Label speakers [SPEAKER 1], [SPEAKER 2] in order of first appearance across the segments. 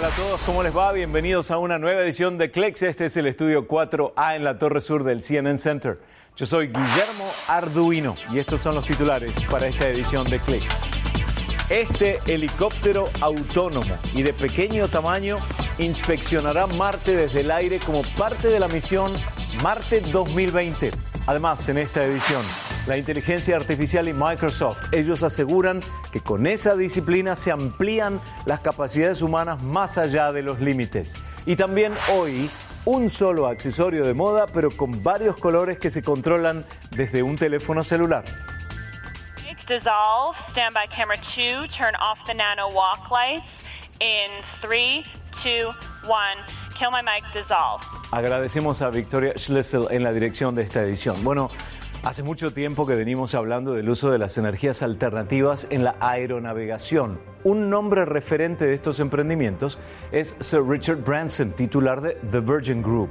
[SPEAKER 1] tal a todos? ¿Cómo les va? Bienvenidos a una nueva edición de Clex. Este es el estudio 4A en la Torre Sur del CNN Center. Yo soy Guillermo Arduino y estos son los titulares para esta edición de Clex. Este helicóptero autónomo y de pequeño tamaño inspeccionará Marte desde el aire como parte de la misión Marte 2020. Además, en esta edición, la inteligencia artificial y Microsoft, ellos aseguran que con esa disciplina se amplían las capacidades humanas más allá de los límites. Y también hoy, un solo accesorio de moda, pero con varios colores que se controlan desde un teléfono celular.
[SPEAKER 2] Dissolve, stand by camera 2, turn off the nano walk lights in 3, 2, 1. Kill my mic, dissolve.
[SPEAKER 1] Agradecemos a Victoria Schlissel en la dirección de esta edición. Bueno, hace mucho tiempo que venimos hablando del uso de las energías alternativas en la aeronavegación. Un nombre referente de estos emprendimientos es Sir Richard Branson, titular de The Virgin Group.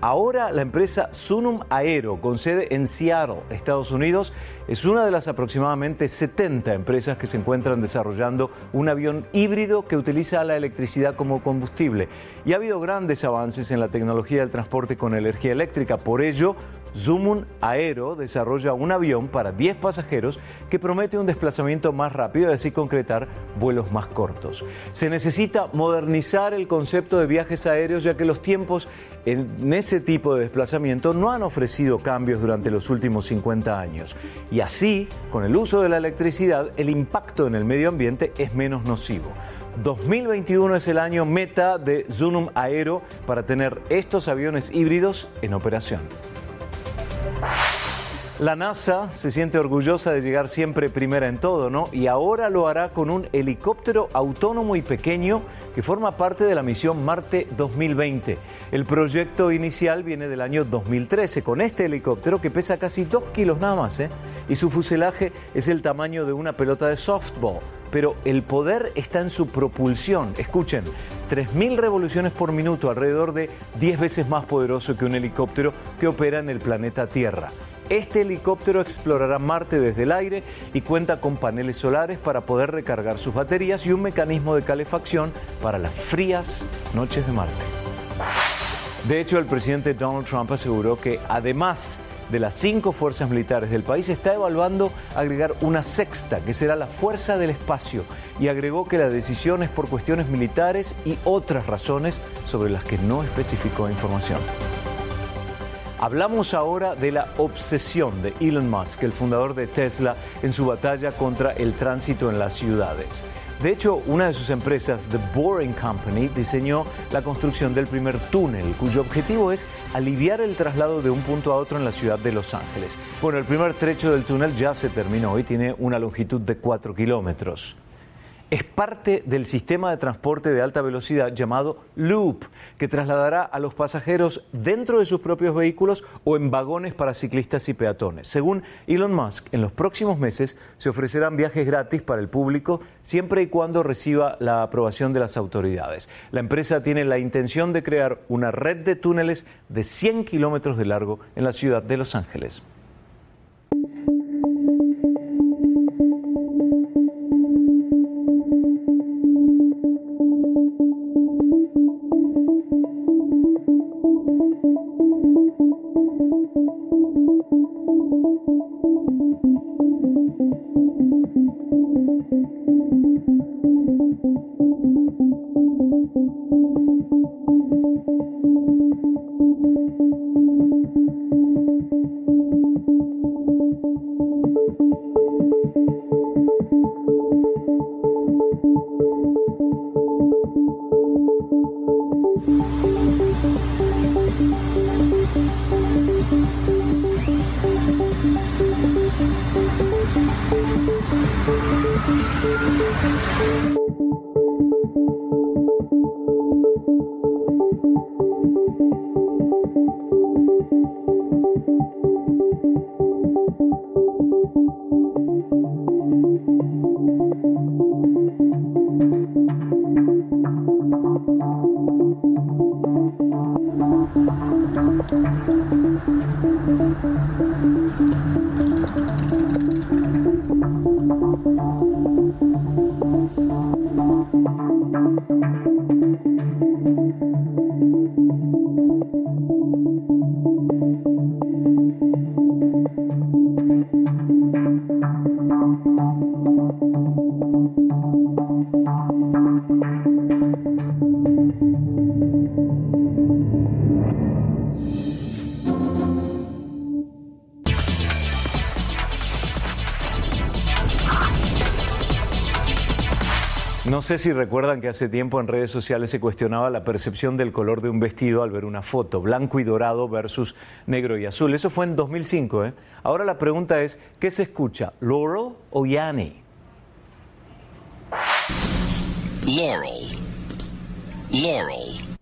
[SPEAKER 1] Ahora la empresa Sunum Aero, con sede en Seattle, Estados Unidos, es una de las aproximadamente 70 empresas que se encuentran desarrollando un avión híbrido que utiliza la electricidad como combustible. Y ha habido grandes avances en la tecnología del transporte con energía eléctrica. Por ello, Zumun Aero desarrolla un avión para 10 pasajeros que promete un desplazamiento más rápido y así concretar vuelos más cortos. Se necesita modernizar el concepto de viajes aéreos ya que los tiempos en ese tipo de desplazamiento no han ofrecido cambios durante los últimos 50 años. Y así, con el uso de la electricidad, el impacto en el medio ambiente es menos nocivo. 2021 es el año meta de Zunum Aero para tener estos aviones híbridos en operación. La NASA se siente orgullosa de llegar siempre primera en todo, ¿no? Y ahora lo hará con un helicóptero autónomo y pequeño que forma parte de la misión Marte 2020. El proyecto inicial viene del año 2013 con este helicóptero que pesa casi 2 kilos nada más, ¿eh? Y su fuselaje es el tamaño de una pelota de softball. Pero el poder está en su propulsión. Escuchen, 3.000 revoluciones por minuto, alrededor de 10 veces más poderoso que un helicóptero que opera en el planeta Tierra. Este helicóptero explorará Marte desde el aire y cuenta con paneles solares para poder recargar sus baterías y un mecanismo de calefacción para las frías noches de Marte. De hecho, el presidente Donald Trump aseguró que además de las cinco fuerzas militares del país, está evaluando agregar una sexta, que será la Fuerza del Espacio, y agregó que la decisión es por cuestiones militares y otras razones sobre las que no especificó información. Hablamos ahora de la obsesión de Elon Musk, el fundador de Tesla, en su batalla contra el tránsito en las ciudades. De hecho, una de sus empresas, The Boring Company, diseñó la construcción del primer túnel, cuyo objetivo es aliviar el traslado de un punto a otro en la ciudad de Los Ángeles. Bueno, el primer trecho del túnel ya se terminó y tiene una longitud de 4 kilómetros es parte del sistema de transporte de alta velocidad llamado Loop, que trasladará a los pasajeros dentro de sus propios vehículos o en vagones para ciclistas y peatones. Según Elon Musk, en los próximos meses se ofrecerán viajes gratis para el público siempre y cuando reciba la aprobación de las autoridades. La empresa tiene la intención de crear una red de túneles de 100 kilómetros de largo en la ciudad de Los Ángeles. No sé si recuerdan que hace tiempo en redes sociales se cuestionaba la percepción del color de un vestido al ver una foto, blanco y dorado versus negro y azul. Eso fue en 2005. ¿eh? Ahora la pregunta es, ¿qué se escucha, Laurel o Yanni?
[SPEAKER 3] Laurel. Laurel.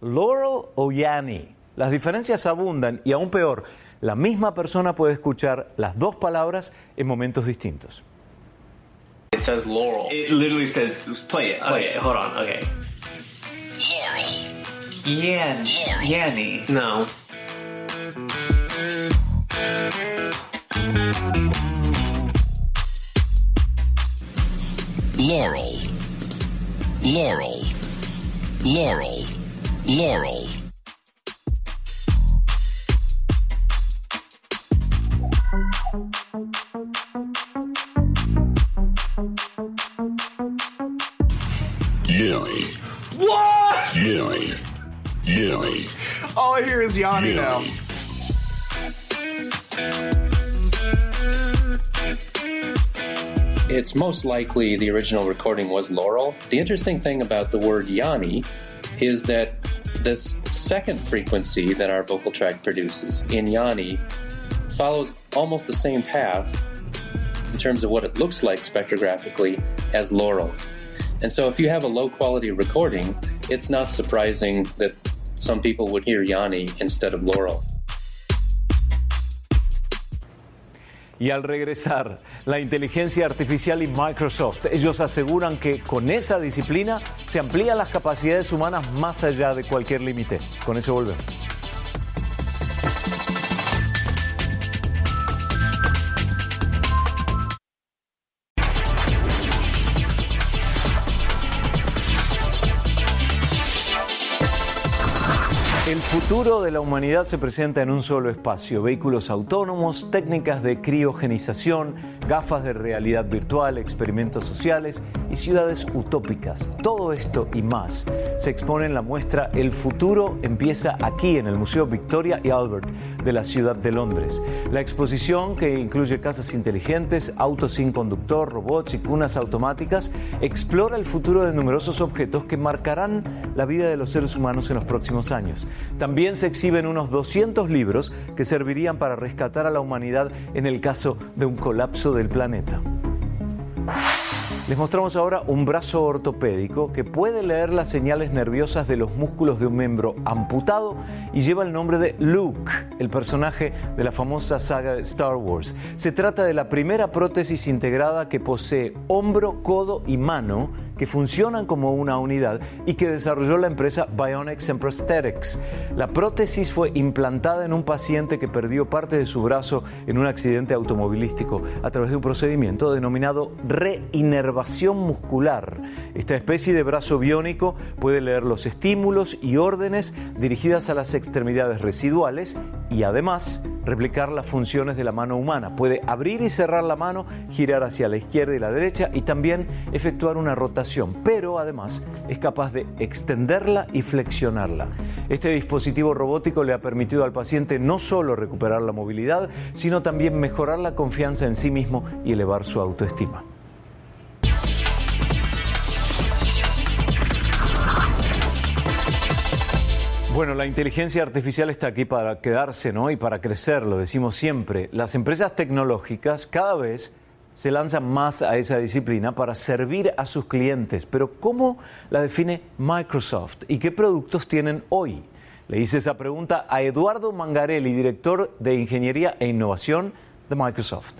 [SPEAKER 1] Laurel o Yanni. Las diferencias abundan y aún peor, la misma persona puede escuchar las dos palabras en momentos distintos.
[SPEAKER 4] It says Laurel. It literally says, play it. Play
[SPEAKER 5] Okay, hold on. Okay.
[SPEAKER 3] Laurel.
[SPEAKER 4] Yan. Yanni.
[SPEAKER 5] No.
[SPEAKER 3] Laurel. Laurel. Laurel. Laurel.
[SPEAKER 4] Is Yanni now.
[SPEAKER 6] It's most likely the original recording was Laurel. The interesting thing about the word Yanni is that this second frequency that our vocal tract produces in Yanni follows almost the same path in terms of what it looks like spectrographically as Laurel. And so if you have a low quality recording, it's not surprising that some people would hear Yanni instead of Laurel.
[SPEAKER 1] Y al regresar, la inteligencia artificial y Microsoft, ellos aseguran que con esa disciplina se amplían las capacidades humanas más allá de cualquier límite. Con eso volvemos. El futuro de la humanidad se presenta en un solo espacio. Vehículos autónomos, técnicas de criogenización, gafas de realidad virtual, experimentos sociales y ciudades utópicas. Todo esto y más se expone en la muestra El futuro empieza aquí en el Museo Victoria y Albert de la ciudad de Londres. La exposición, que incluye casas inteligentes, autos sin conductor, robots y cunas automáticas, explora el futuro de numerosos objetos que marcarán la vida de los seres humanos en los próximos años. También se exhiben unos 200 libros que servirían para rescatar a la humanidad en el caso de un colapso del planeta. Les mostramos ahora un brazo ortopédico que puede leer las señales nerviosas de los músculos de un miembro amputado y lleva el nombre de Luke, el personaje de la famosa saga de Star Wars. Se trata de la primera prótesis integrada que posee hombro, codo y mano que funcionan como una unidad y que desarrolló la empresa Bionics and Prosthetics. La prótesis fue implantada en un paciente que perdió parte de su brazo en un accidente automovilístico a través de un procedimiento denominado reinervación muscular. Esta especie de brazo biónico puede leer los estímulos y órdenes dirigidas a las extremidades residuales y además replicar las funciones de la mano humana. Puede abrir y cerrar la mano, girar hacia la izquierda y la derecha y también efectuar una rotación, pero además es capaz de extenderla y flexionarla. Este dispositivo robótico le ha permitido al paciente no solo recuperar la movilidad, sino también mejorar la confianza en sí mismo y elevar su autoestima. Bueno, la inteligencia artificial está aquí para quedarse, ¿no? Y para crecer, lo decimos siempre. Las empresas tecnológicas cada vez se lanzan más a esa disciplina para servir a sus clientes. Pero ¿cómo la define Microsoft y qué productos tienen hoy? Le hice esa pregunta a Eduardo Mangarelli, director de Ingeniería e Innovación de Microsoft.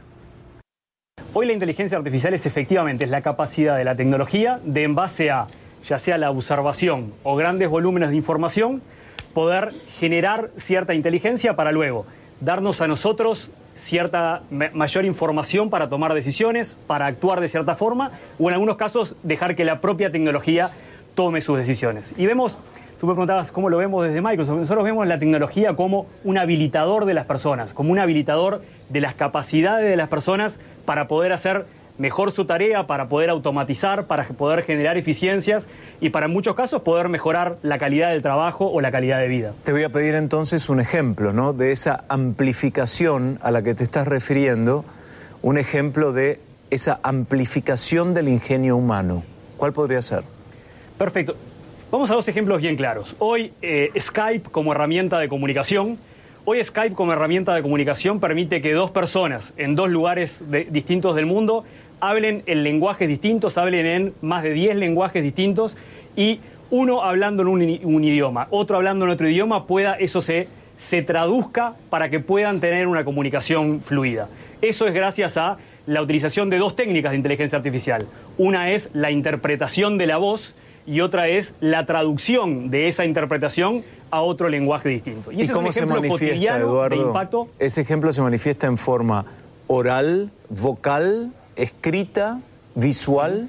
[SPEAKER 7] Hoy la inteligencia artificial es efectivamente es la capacidad de la tecnología de en base a ya sea la observación o grandes volúmenes de información poder generar cierta inteligencia para luego darnos a nosotros cierta ma- mayor información para tomar decisiones, para actuar de cierta forma o en algunos casos dejar que la propia tecnología tome sus decisiones. Y vemos, tú me preguntabas cómo lo vemos desde Microsoft, nosotros vemos la tecnología como un habilitador de las personas, como un habilitador de las capacidades de las personas para poder hacer mejor su tarea, para poder automatizar, para poder generar eficiencias y para en muchos casos poder mejorar la calidad del trabajo o la calidad de vida.
[SPEAKER 1] Te voy a pedir entonces un ejemplo, ¿no? De esa amplificación a la que te estás refiriendo, un ejemplo de esa amplificación del ingenio humano. ¿Cuál podría ser?
[SPEAKER 7] Perfecto. Vamos a dos ejemplos bien claros. Hoy eh, Skype como herramienta de comunicación, hoy Skype como herramienta de comunicación permite que dos personas en dos lugares de- distintos del mundo hablen en lenguajes distintos, hablen en más de 10 lenguajes distintos y uno hablando en un, idioma, otro hablando en otro idioma, pueda eso se, se traduzca para que puedan tener una comunicación fluida. Eso es gracias a la utilización de dos técnicas de inteligencia artificial. Una es la interpretación de la voz y otra es la traducción de esa interpretación a otro lenguaje distinto.
[SPEAKER 1] ¿Y,
[SPEAKER 7] ese
[SPEAKER 1] cómo
[SPEAKER 7] es
[SPEAKER 1] se
[SPEAKER 7] un ejemplo
[SPEAKER 1] manifiesta,
[SPEAKER 7] cotidiano
[SPEAKER 1] Eduardo?
[SPEAKER 7] de impacto.
[SPEAKER 1] Ese ejemplo se manifiesta en forma oral, vocal, escrita, visual.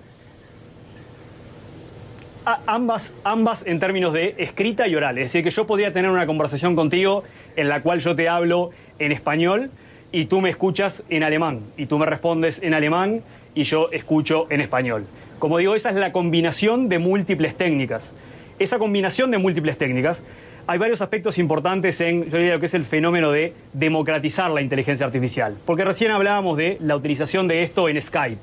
[SPEAKER 7] Ambas, ambas en términos de escrita y oral. Es decir, que yo podría tener una conversación contigo en la cual yo te hablo en español y tú me escuchas en alemán y tú me respondes en alemán y yo escucho en español. Como digo, esa es la combinación de múltiples técnicas. Esa combinación de múltiples técnicas, hay varios aspectos importantes en yo diría, lo que es el fenómeno de democratizar la inteligencia artificial. Porque recién hablábamos de la utilización de esto en Skype.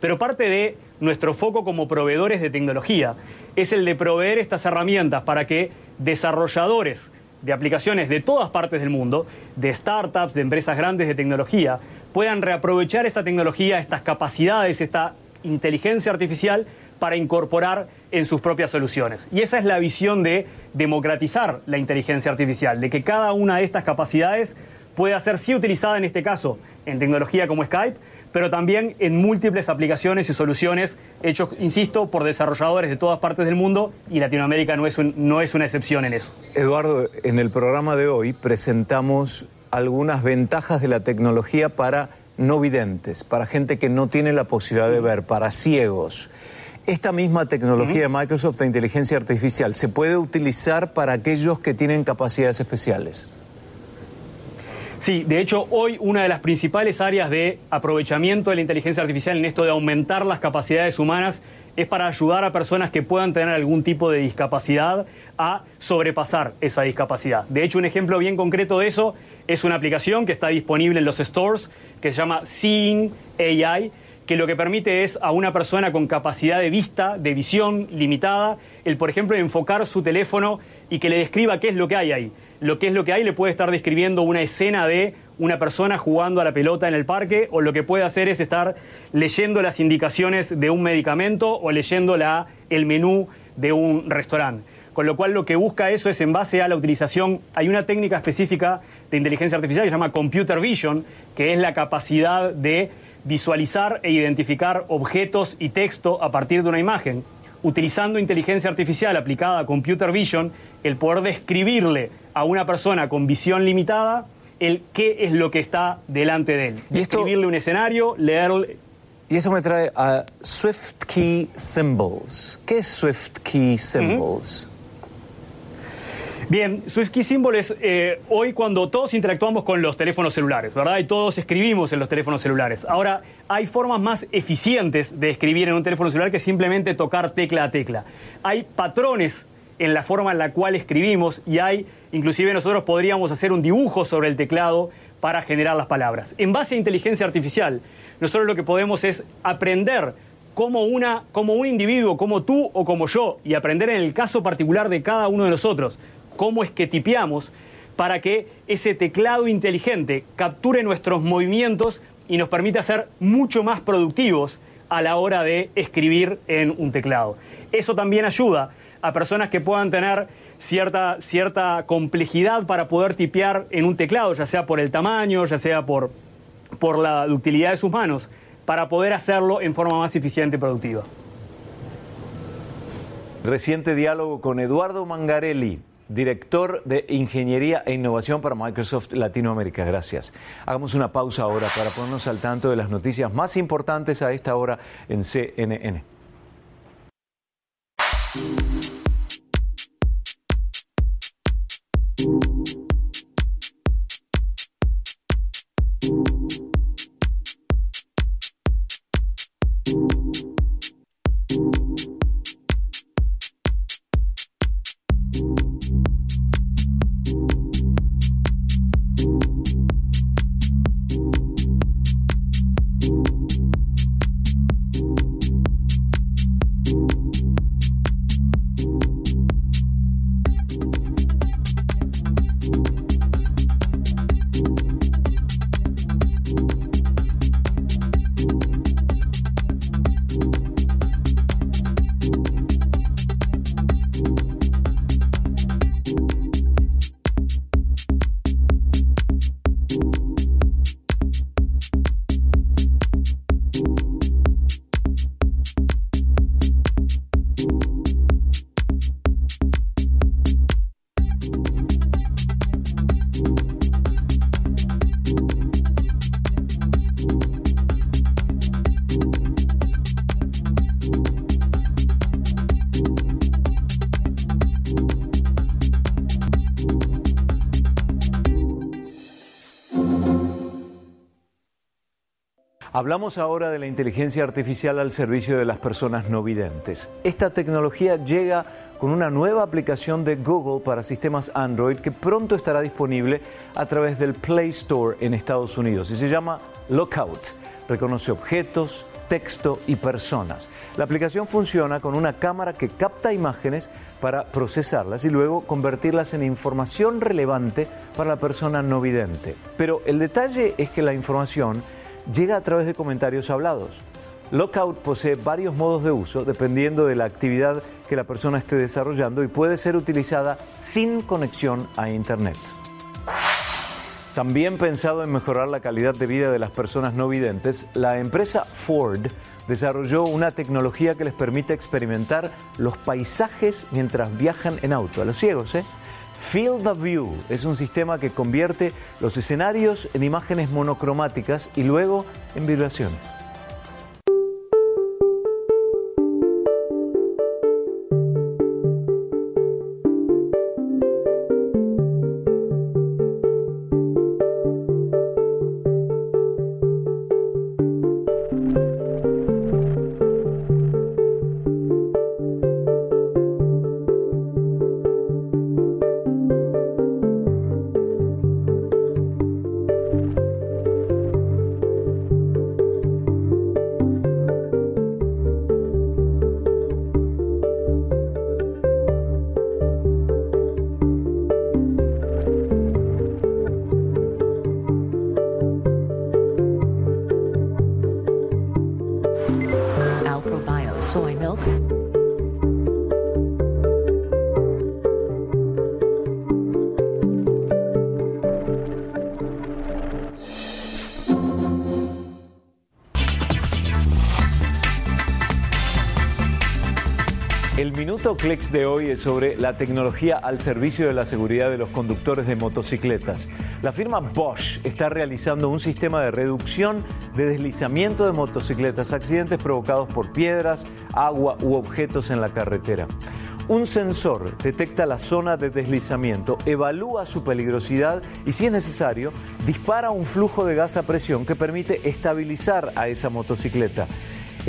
[SPEAKER 7] Pero parte de nuestro foco como proveedores de tecnología es el de proveer estas herramientas para que desarrolladores de aplicaciones de todas partes del mundo, de startups, de empresas grandes de tecnología, puedan reaprovechar esta tecnología, estas capacidades, esta inteligencia artificial para incorporar en sus propias soluciones. Y esa es la visión de democratizar la inteligencia artificial, de que cada una de estas capacidades pueda ser sí utilizada en este caso en tecnología como Skype, pero también en múltiples aplicaciones y soluciones hechos, insisto, por desarrolladores de todas partes del mundo y Latinoamérica no es, un- no es una excepción en eso.
[SPEAKER 1] Eduardo, en el programa de hoy presentamos algunas ventajas de la tecnología para no videntes, para gente que no tiene la posibilidad de ver, para ciegos. Esta misma tecnología de Microsoft de inteligencia artificial se puede utilizar para aquellos que tienen capacidades especiales.
[SPEAKER 7] Sí, de hecho, hoy una de las principales áreas de aprovechamiento de la inteligencia artificial en esto de aumentar las capacidades humanas es para ayudar a personas que puedan tener algún tipo de discapacidad a sobrepasar esa discapacidad. De hecho, un ejemplo bien concreto de eso es una aplicación que está disponible en los stores que se llama Seeing AI, que lo que permite es a una persona con capacidad de vista, de visión limitada, el, por ejemplo, enfocar su teléfono y que le describa qué es lo que hay ahí. Lo que es lo que hay le puede estar describiendo una escena de una persona jugando a la pelota en el parque o lo que puede hacer es estar leyendo las indicaciones de un medicamento o leyendo la, el menú de un restaurante. Con lo cual lo que busca eso es en base a la utilización, hay una técnica específica de inteligencia artificial que se llama computer vision, que es la capacidad de visualizar e identificar objetos y texto a partir de una imagen. Utilizando inteligencia artificial aplicada a computer vision, el poder describirle a una persona con visión limitada el qué es lo que está delante de él. Describirle un escenario, leerle...
[SPEAKER 1] Y eso me trae a Swift Key Symbols. ¿Qué es Swift Key Symbols?
[SPEAKER 7] Bien, Swift Key Symbol es eh, hoy cuando todos interactuamos con los teléfonos celulares, ¿verdad? Y todos escribimos en los teléfonos celulares. Ahora, hay formas más eficientes de escribir en un teléfono celular que simplemente tocar tecla a tecla. Hay patrones en la forma en la cual escribimos y hay, inclusive nosotros podríamos hacer un dibujo sobre el teclado para generar las palabras. En base a inteligencia artificial, nosotros lo que podemos es aprender como, una, como un individuo, como tú o como yo, y aprender en el caso particular de cada uno de nosotros cómo es que tipeamos para que ese teclado inteligente capture nuestros movimientos y nos permita ser mucho más productivos a la hora de escribir en un teclado. Eso también ayuda a personas que puedan tener cierta, cierta complejidad para poder tipear en un teclado, ya sea por el tamaño, ya sea por, por la ductilidad de sus manos, para poder hacerlo en forma más eficiente y productiva.
[SPEAKER 1] Reciente diálogo con Eduardo Mangarelli, director de Ingeniería e Innovación para Microsoft Latinoamérica. Gracias. Hagamos una pausa ahora para ponernos al tanto de las noticias más importantes a esta hora en CNN. Hablamos ahora de la inteligencia artificial al servicio de las personas no videntes. Esta tecnología llega con una nueva aplicación de Google para sistemas Android que pronto estará disponible a través del Play Store en Estados Unidos y se llama Lookout. Reconoce objetos, texto y personas. La aplicación funciona con una cámara que capta imágenes para procesarlas y luego convertirlas en información relevante para la persona no vidente. Pero el detalle es que la información llega a través de comentarios hablados. Lookout posee varios modos de uso dependiendo de la actividad que la persona esté desarrollando y puede ser utilizada sin conexión a Internet. También pensado en mejorar la calidad de vida de las personas no videntes, la empresa Ford desarrolló una tecnología que les permite experimentar los paisajes mientras viajan en auto. A los ciegos, ¿eh? Field of View es un sistema que convierte los escenarios en imágenes monocromáticas y luego en vibraciones. Clicks de hoy es sobre la tecnología al servicio de la seguridad de los conductores de motocicletas. La firma Bosch está realizando un sistema de reducción de deslizamiento de motocicletas, accidentes provocados por piedras, agua u objetos en la carretera. Un sensor detecta la zona de deslizamiento, evalúa su peligrosidad y, si es necesario, dispara un flujo de gas a presión que permite estabilizar a esa motocicleta.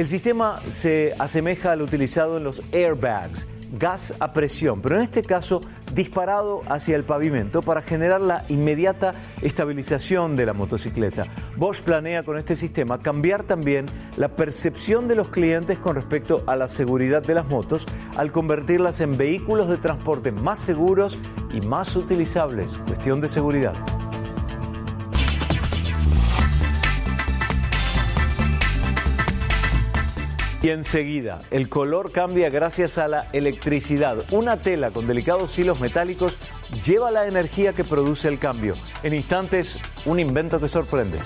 [SPEAKER 1] El sistema se asemeja al utilizado en los airbags, gas a presión, pero en este caso disparado hacia el pavimento para generar la inmediata estabilización de la motocicleta. Bosch planea con este sistema cambiar también la percepción de los clientes con respecto a la seguridad de las motos al convertirlas en vehículos de transporte más seguros y más utilizables. Cuestión de seguridad. Y enseguida, el color cambia gracias a la electricidad. Una tela con delicados hilos metálicos lleva la energía que produce el cambio. En instantes, un invento que sorprende.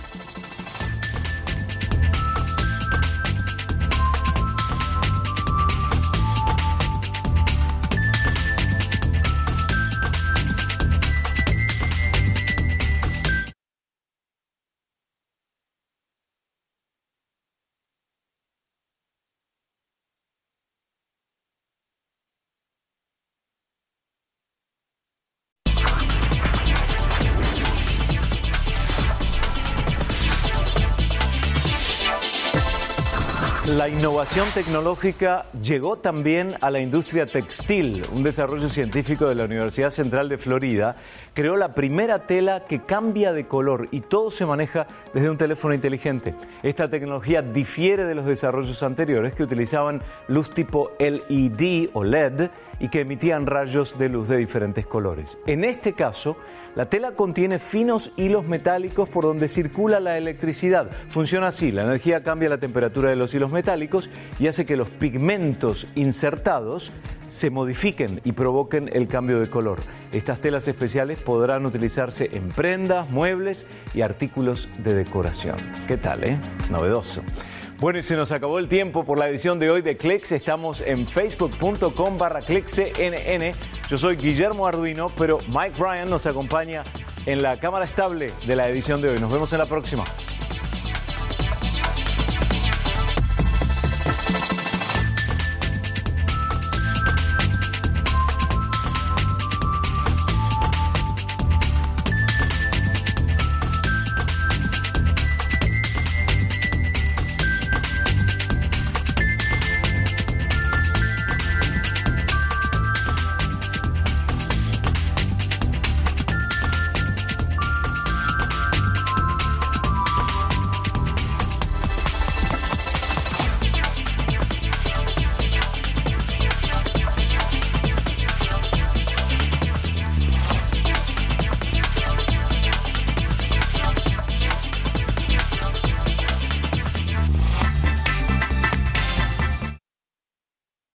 [SPEAKER 1] La innovación tecnológica llegó también a la industria textil. Un desarrollo científico de la Universidad Central de Florida creó la primera tela que cambia de color y todo se maneja desde un teléfono inteligente. Esta tecnología difiere de los desarrollos anteriores que utilizaban luz tipo LED o LED y que emitían rayos de luz de diferentes colores. En este caso, la tela contiene finos hilos metálicos por donde circula la electricidad. Funciona así, la energía cambia la temperatura de los hilos metálicos y hace que los pigmentos insertados se modifiquen y provoquen el cambio de color. Estas telas especiales podrán utilizarse en prendas, muebles y artículos de decoración. ¿Qué tal, eh? Novedoso. Bueno, y se nos acabó el tiempo por la edición de hoy de Clicks. Estamos en facebook.com barra clickscnn. Yo soy Guillermo Arduino, pero Mike Bryan nos acompaña en la cámara estable de la edición de hoy. Nos vemos en la próxima.